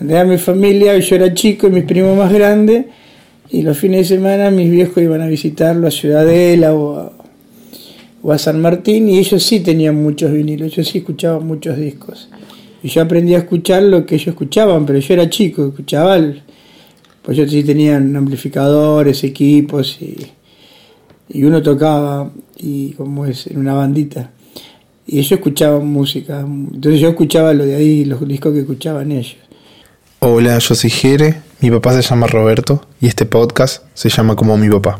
En realidad mi familia, yo era chico y mis primos más grandes, y los fines de semana mis viejos iban a visitarlo a Ciudadela o a, o a San Martín, y ellos sí tenían muchos vinilos, ellos sí escuchaban muchos discos. Y yo aprendí a escuchar lo que ellos escuchaban, pero yo era chico, escuchaba, pues ellos sí tenían amplificadores, equipos, y, y uno tocaba, y como es, en una bandita. Y ellos escuchaban música, entonces yo escuchaba lo de ahí, los discos que escuchaban ellos. Hola, yo soy Jere, mi papá se llama Roberto y este podcast se llama como mi papá.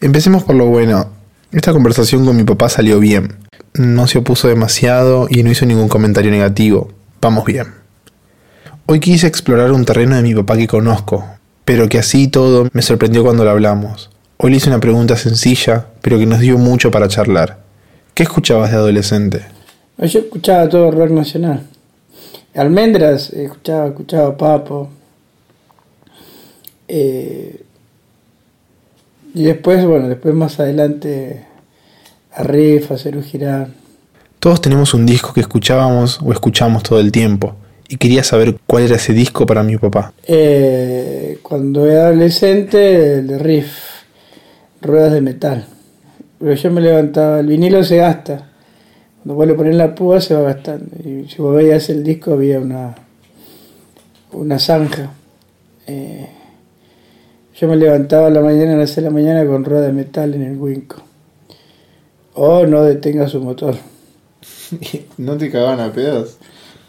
Empecemos por lo bueno. Esta conversación con mi papá salió bien. No se opuso demasiado y no hizo ningún comentario negativo. Vamos bien. Hoy quise explorar un terreno de mi papá que conozco, pero que así todo me sorprendió cuando lo hablamos. Hoy le hice una pregunta sencilla, pero que nos dio mucho para charlar. ¿Qué escuchabas de adolescente? Yo escuchaba todo rock nacional. Almendras, escuchaba, escuchaba Papo. Eh, y después, bueno, después más adelante a Riff, a Cerú Girán. Todos tenemos un disco que escuchábamos o escuchamos todo el tiempo, y quería saber cuál era ese disco para mi papá. Eh, cuando era adolescente, el de Riff, ruedas de metal. Pero yo me levantaba, el vinilo se gasta. Cuando vos le pones la púa se va gastando. Y si vos veías el disco había una, una zanja. Eh, yo me levantaba a la mañana, a las 6 de la mañana con rueda de metal en el Winco. O no detenga su motor. ¿No te cagaban a pedos?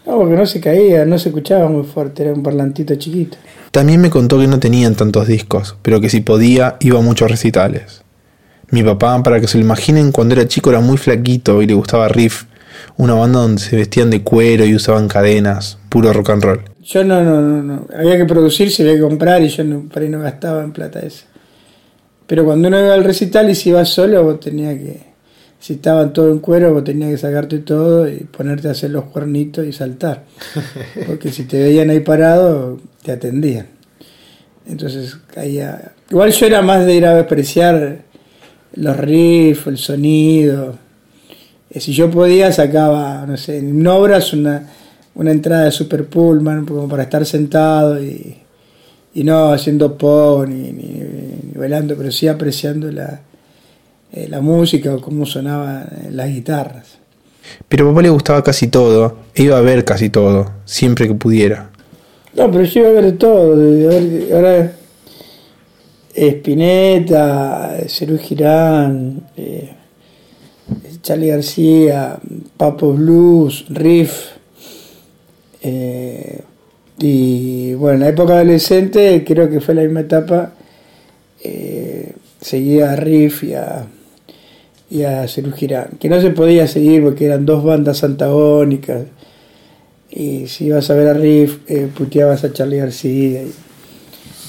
No, porque no se caía, no se escuchaba muy fuerte, era un parlantito chiquito. También me contó que no tenían tantos discos, pero que si podía iba a muchos recitales. Mi papá, para que se lo imaginen, cuando era chico era muy flaquito y le gustaba Riff, una banda donde se vestían de cuero y usaban cadenas, puro rock and roll. Yo no, no, no, no. Había que producir, se había que comprar y yo no, por ahí no gastaba en plata esa. Pero cuando uno iba al recital y si ibas solo, vos tenías que, si estaban todo en cuero, vos tenías que sacarte todo y ponerte a hacer los cuernitos y saltar. Porque si te veían ahí parado, te atendían. Entonces caía. Igual yo era más de ir a apreciar los riffs, el sonido. Eh, Si yo podía, sacaba, no sé, en obras una, una entrada de Super Pullman como para estar sentado y, y no haciendo pop ni, ni, ni bailando, pero sí apreciando la, eh, la música o cómo sonaban eh, las guitarras. Pero a papá le gustaba casi todo, iba a ver casi todo, siempre que pudiera. No, pero yo iba a ver todo. Ahora, Spinetta, Cerú Girán, eh, Charlie García, Papo Blues, Riff. eh, y bueno, en la época adolescente, creo que fue la misma etapa, eh, seguía a Riff y a, y a Cerú Girán, que no se podía seguir porque eran dos bandas antagónicas. Y si ibas a ver a Riff, puteabas a Charlie García.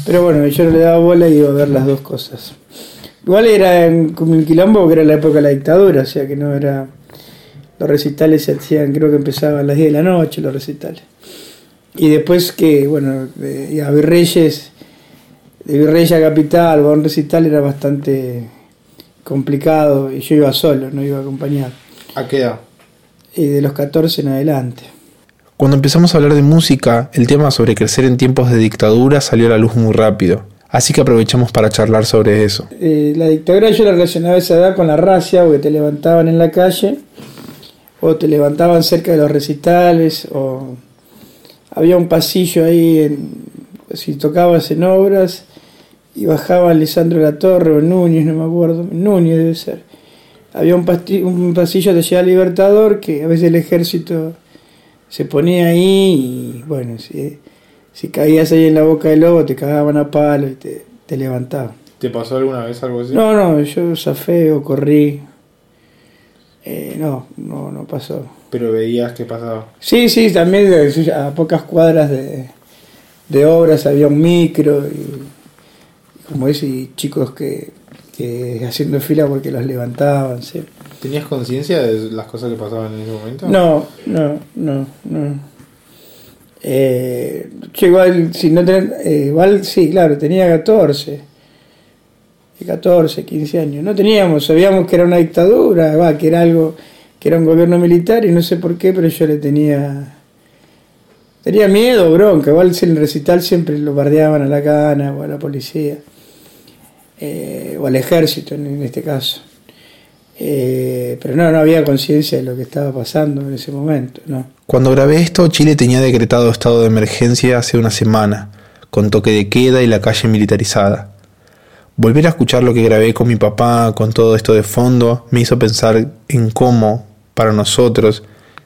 Pero bueno, yo no le daba bola y iba a ver las dos cosas. Igual era en- como un quilombo porque era la época de la dictadura, o sea que no era. Los recitales se hacían, creo que empezaban a las 10 de la noche los recitales. Y después que, bueno, de, a Virreyes, de Virreyes a Capital a un recital era bastante complicado y yo iba solo, no iba acompañado. ¿A qué edad? Y de los 14 en adelante. Cuando empezamos a hablar de música, el tema sobre crecer en tiempos de dictadura salió a la luz muy rápido, así que aprovechamos para charlar sobre eso. Eh, la dictadura yo la relacionaba a esa edad con la racia, o que te levantaban en la calle, o te levantaban cerca de los recitales, o había un pasillo ahí, en, si tocabas en obras, y bajaba Lisandro La Torre o Núñez, no me acuerdo, Núñez debe ser. Había un, un pasillo de llegada Libertador que a veces el ejército se ponía ahí y bueno, si, si caías ahí en la boca del lobo te cagaban a palo y te, te levantaban. ¿Te pasó alguna vez algo así? No, no, yo zafé o corrí. Eh, no, no, no pasó. Pero veías qué pasaba. Sí, sí, también de- a pocas cuadras de, de obras había un micro y como ese, y chicos que, que haciendo fila porque los levantaban, sí. ¿Tenías conciencia de las cosas que pasaban en ese momento? No, no, no, no. Eh, yo igual, si no ten- eh, igual sí, claro, tenía 14, 14, 15 años. No teníamos, sabíamos que era una dictadura, va, que era algo, que era un gobierno militar y no sé por qué, pero yo le tenía Tenía miedo, bronca. Igual en el recital siempre lo bardeaban a la cana o a la policía. Eh, o al ejército en, este caso. Eh, pero no, no había conciencia de lo que estaba pasando en ese momento. Cuando grabé esto, Chile tenía decretado estado de emergencia hace una semana, con toque de queda y la calle militarizada. Volver a escuchar lo que grabé con mi papá, con todo esto de fondo, me hizo pensar en cómo, para nosotros,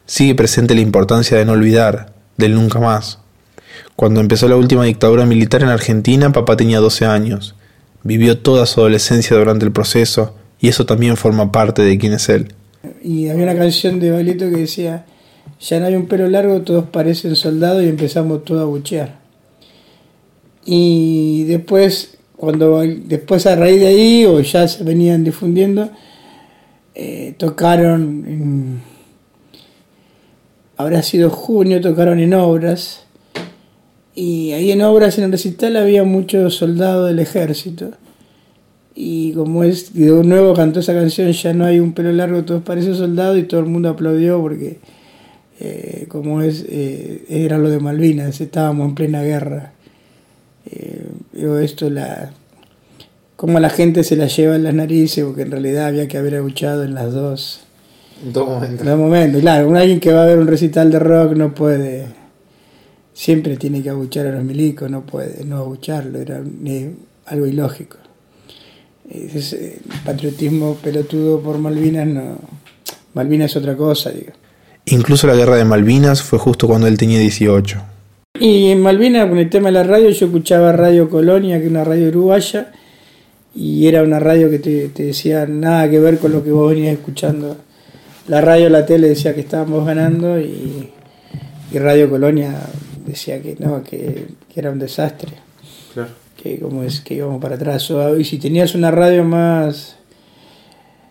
sigue presente la importancia de no olvidar, del nunca más. Cuando empezó la última dictadura militar en Argentina, papá tenía 12 años. Vivió toda su adolescencia durante el proceso y eso también forma parte de quién es él. Y había una canción de Bailito que decía, ya no hay un pelo largo, todos parecen soldados y empezamos todos a buchear. Y después, cuando después a raíz de ahí, o ya se venían difundiendo, eh, tocaron habrá sido junio, tocaron en obras. Y ahí en obras, en el recital, había muchos soldados del ejército. Y como es, de nuevo cantó esa canción, ya no hay un pelo largo, todos parecen soldados, y todo el mundo aplaudió porque, eh, como es, eh, era lo de Malvinas, estábamos en plena guerra. Eh, esto, la, como la gente se la lleva en las narices, porque en realidad había que haber aguchado en las dos. En todo momento. En todo momento, claro. Alguien que va a ver un recital de rock no puede. Siempre tiene que abuchar a los milicos, no puede no abucharlo, era algo ilógico. Ese patriotismo pelotudo por Malvinas no. Malvinas es otra cosa, digo. Incluso la guerra de Malvinas fue justo cuando él tenía 18. Y en Malvinas, con el tema de la radio, yo escuchaba Radio Colonia, que es una radio uruguaya, y era una radio que te, te decía nada que ver con lo que vos venías escuchando la radio, la tele decía que estábamos ganando y, Radio Colonia decía que no, que, era un desastre. Claro. Que como es que íbamos para atrás. y si tenías una radio más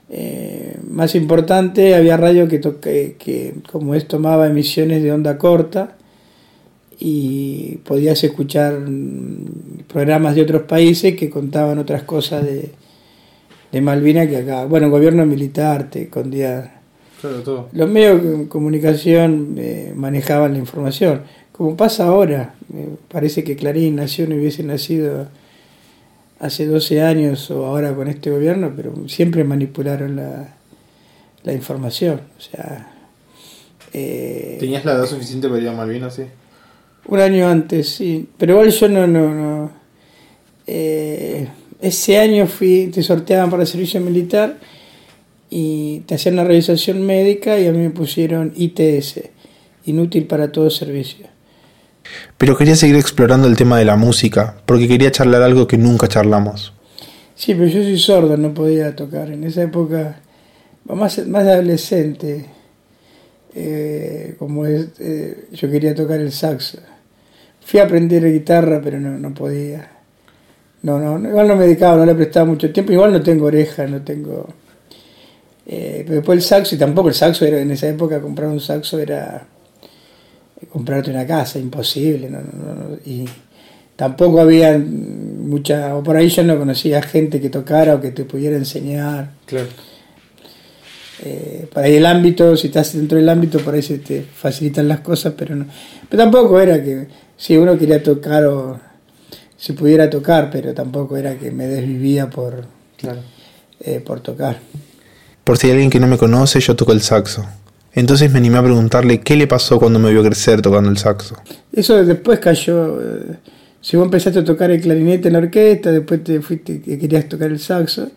eh, más importante, había radio que, toque, que como es tomaba emisiones de onda corta y podías escuchar programas de otros países que contaban otras cosas de, de Malvina que acá. Bueno, gobierno militar te escondía los medios de comunicación eh, manejaban la información. Como pasa ahora, parece que Clarín nació no hubiese nacido hace 12 años o ahora con este gobierno, pero siempre manipularon la, la información. O sea, eh, ¿Tenías la edad suficiente para ir a Malvinas, sí? Un año antes, sí. Pero igual yo no. no, no eh, ese año fui, te sorteaban para el servicio militar y te hacían una revisación médica y a mí me pusieron ITS, inútil para todo servicio. Pero quería seguir explorando el tema de la música, porque quería charlar algo que nunca charlamos. Sí, pero yo soy sordo, no podía tocar. En esa época, más, más adolescente, eh, como es, eh, yo quería tocar el saxo. Fui a aprender guitarra, pero no, no podía. No, no, igual no me dedicaba, no le prestaba mucho tiempo. Igual no tengo oreja, no tengo eh, pero después el saxo, y tampoco el saxo era en esa época comprar un saxo era comprarte una casa, imposible. y tampoco había mucha, o por ahí yo no conocía gente que tocara o que te pudiera enseñar. Claro. Eh, por ahí el ámbito, si estás dentro del ámbito, por ahí se te facilitan las cosas, pero no. Pero tampoco era que si uno quería tocar o si pudiera tocar, pero tampoco era que me desvivía por, eh, por tocar. Por si hay alguien que no me conoce, yo toco el saxo. Entonces me animé a preguntarle qué le pasó cuando me vio crecer tocando el saxo. Eso después cayó. Eh, si vos empezaste a tocar el clarinete en la orquesta, después te fuiste que querías tocar el saxo.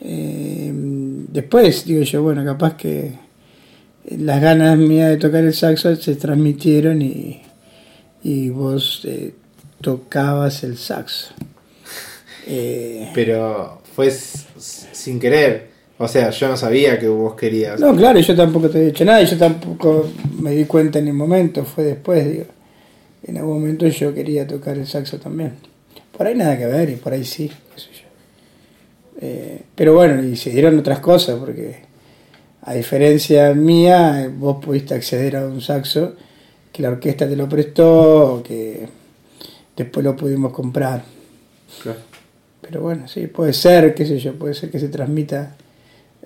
Eh, después, digo yo, bueno, capaz que las ganas mías de tocar el saxo se transmitieron y, y vos eh, tocabas el saxo. Pero fue sin querer. O sea, yo no sabía que vos querías. No, claro, yo tampoco te he dicho nada y yo tampoco me di cuenta en el momento, fue después, digo. En algún momento yo quería tocar el saxo también. Por ahí nada que ver y por ahí sí, qué sé yo. Eh, pero bueno, y se dieron otras cosas porque a diferencia mía, vos pudiste acceder a un saxo que la orquesta te lo prestó, que después lo pudimos comprar. Claro. Pero bueno, sí, puede ser, qué sé yo, puede ser que se transmita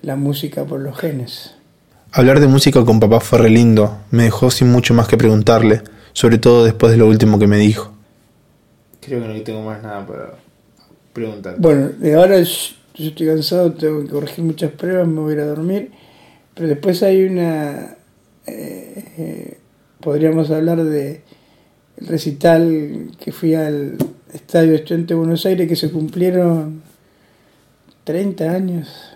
la música por los genes. Hablar de música con papá fue re lindo, me dejó sin mucho más que preguntarle. sobre todo después de lo último que me dijo. Creo que no tengo más nada para preguntar. Bueno, de ahora yo estoy cansado, tengo que corregir muchas pruebas, me voy a ir a dormir, pero después hay una... Eh, eh, podríamos hablar de el recital que fui al Estadio Estudiante de Buenos Aires que se cumplieron 30 años,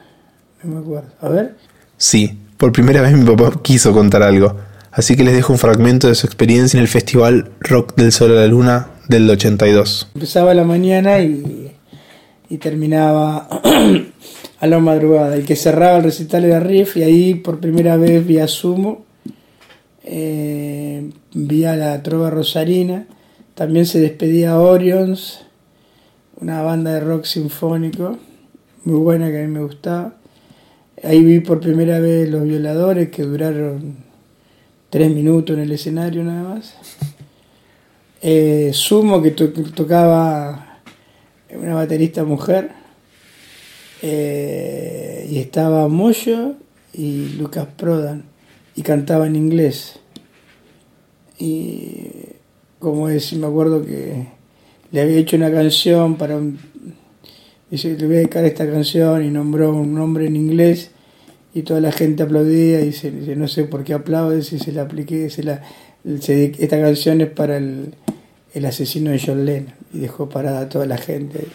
no me acuerdo. A ver. Sí, por primera vez mi papá quiso contar algo, así que les dejo un fragmento de su experiencia en el Festival Rock del Sol a la Luna del 82. Empezaba la mañana y, y terminaba a la madrugada. El que cerraba el recital era Riff y ahí por primera vez vi a Sumo, eh, vi a la Trova Rosarina, también se despedía Orions, una banda de rock sinfónico muy buena que a mí me gustaba. Ahí vi por primera vez Los Violadores que duraron tres minutos en el escenario nada más. Eh, Sumo que, tocaba una baterista mujer. Eh, y estaba Moyo y Lucas Prodan y cantaba en inglés. Y como es, me acuerdo que le había hecho una canción para un dice, le voy a dedicar esta canción y nombró un nombre en inglés y toda la gente aplaudía y dice, no sé por qué aplaude, si se la apliqué, se la, esta canción es para el, el asesino de John Lennon y dejó parada a toda la gente.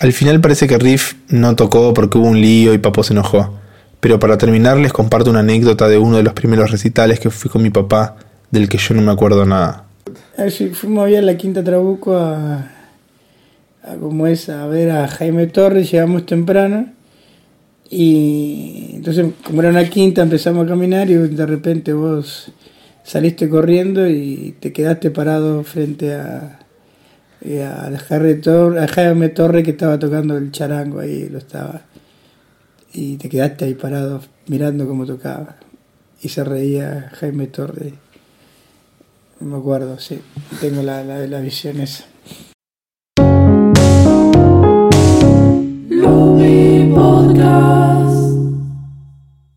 Al final parece que Riff no tocó porque hubo un lío y Papo se enojó. Pero para terminar les comparto una anécdota de uno de los primeros recitales que fui con mi papá, del que yo no me acuerdo nada. Fuimos a ver la Quinta Trabuco a, como es a ver a Jaime Torres, llegamos temprano y entonces como era una quinta empezamos a caminar y de repente vos saliste corriendo y te quedaste parado frente a, a, a Jaime Torres que estaba tocando el charango ahí, lo estaba y te quedaste ahí parado mirando cómo tocaba y se reía Jaime Torres. No me acuerdo, sí, tengo la, la, la visión esa. Oh.